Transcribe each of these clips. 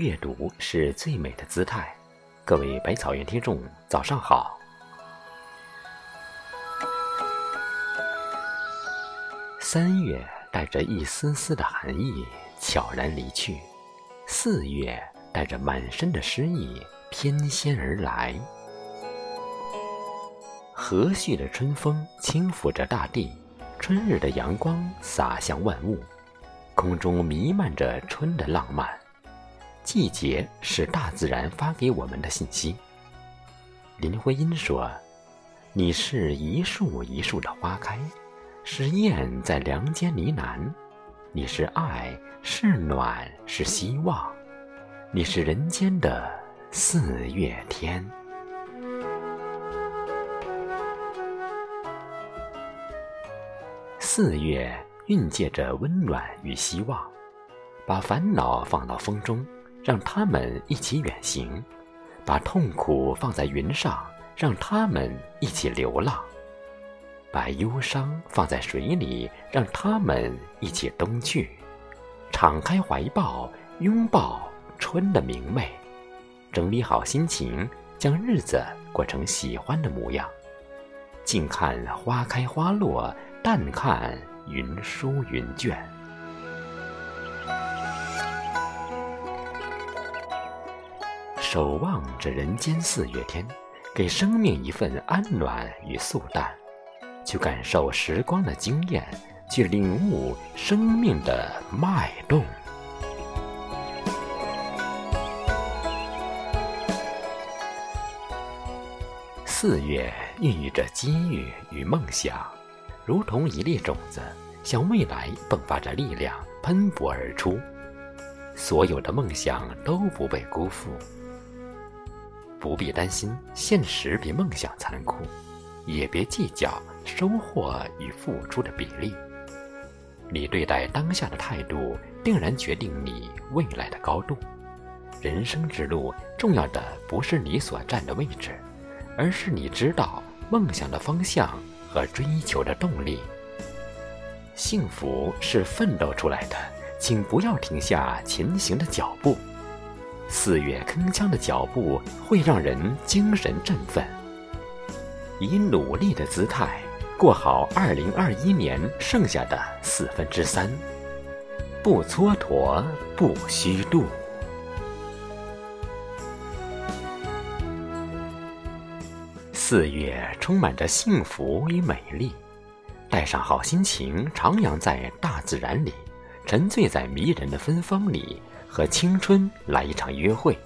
阅读是最美的姿态。各位百草园听众，早上好。三月带着一丝丝的寒意悄然离去，四月带着满身的诗意翩跹而来。和煦的春风轻抚着大地，春日的阳光洒向万物，空中弥漫着春的浪漫。季节是大自然发给我们的信息。林徽因说：“你是一树一树的花开，是燕在梁间呢喃，你是爱，是暖，是希望，你是人间的四月天。”四月蕴藉着温暖与希望，把烦恼放到风中。让他们一起远行，把痛苦放在云上，让他们一起流浪；把忧伤放在水里，让他们一起冬去。敞开怀抱，拥抱春的明媚，整理好心情，将日子过成喜欢的模样。静看花开花落，淡看云舒云卷。守望着人间四月天，给生命一份安暖与素淡，去感受时光的惊艳，去领悟生命的脉动。四月孕育着机遇与梦想，如同一粒种子，向未来迸发着力量，喷薄而出。所有的梦想都不被辜负。不必担心现实比梦想残酷，也别计较收获与付出的比例。你对待当下的态度，定然决定你未来的高度。人生之路，重要的不是你所站的位置，而是你知道梦想的方向和追求的动力。幸福是奋斗出来的，请不要停下前行的脚步。四月铿锵的脚步会让人精神振奋，以努力的姿态过好二零二一年剩下的四分之三，不蹉跎，不虚度。四月充满着幸福与美丽，带上好心情，徜徉在大自然里，沉醉在迷人的芬芳里。和青春来一场约会，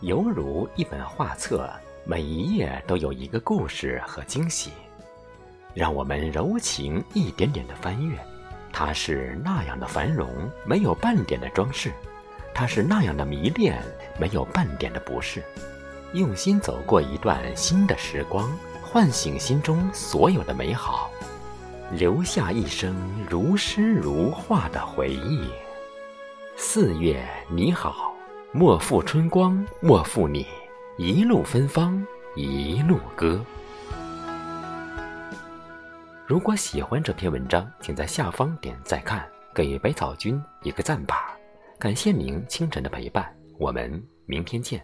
犹如一本画册，每一页都有一个故事和惊喜，让我们柔情一点点的翻阅。它是那样的繁荣，没有半点的装饰；它是那样的迷恋，没有半点的不适。用心走过一段新的时光，唤醒心中所有的美好，留下一生如诗如画的回忆。四月你好，莫负春光，莫负你，一路芬芳，一路歌。如果喜欢这篇文章，请在下方点赞看，给百草君一个赞吧。感谢您清晨的陪伴，我们明天见。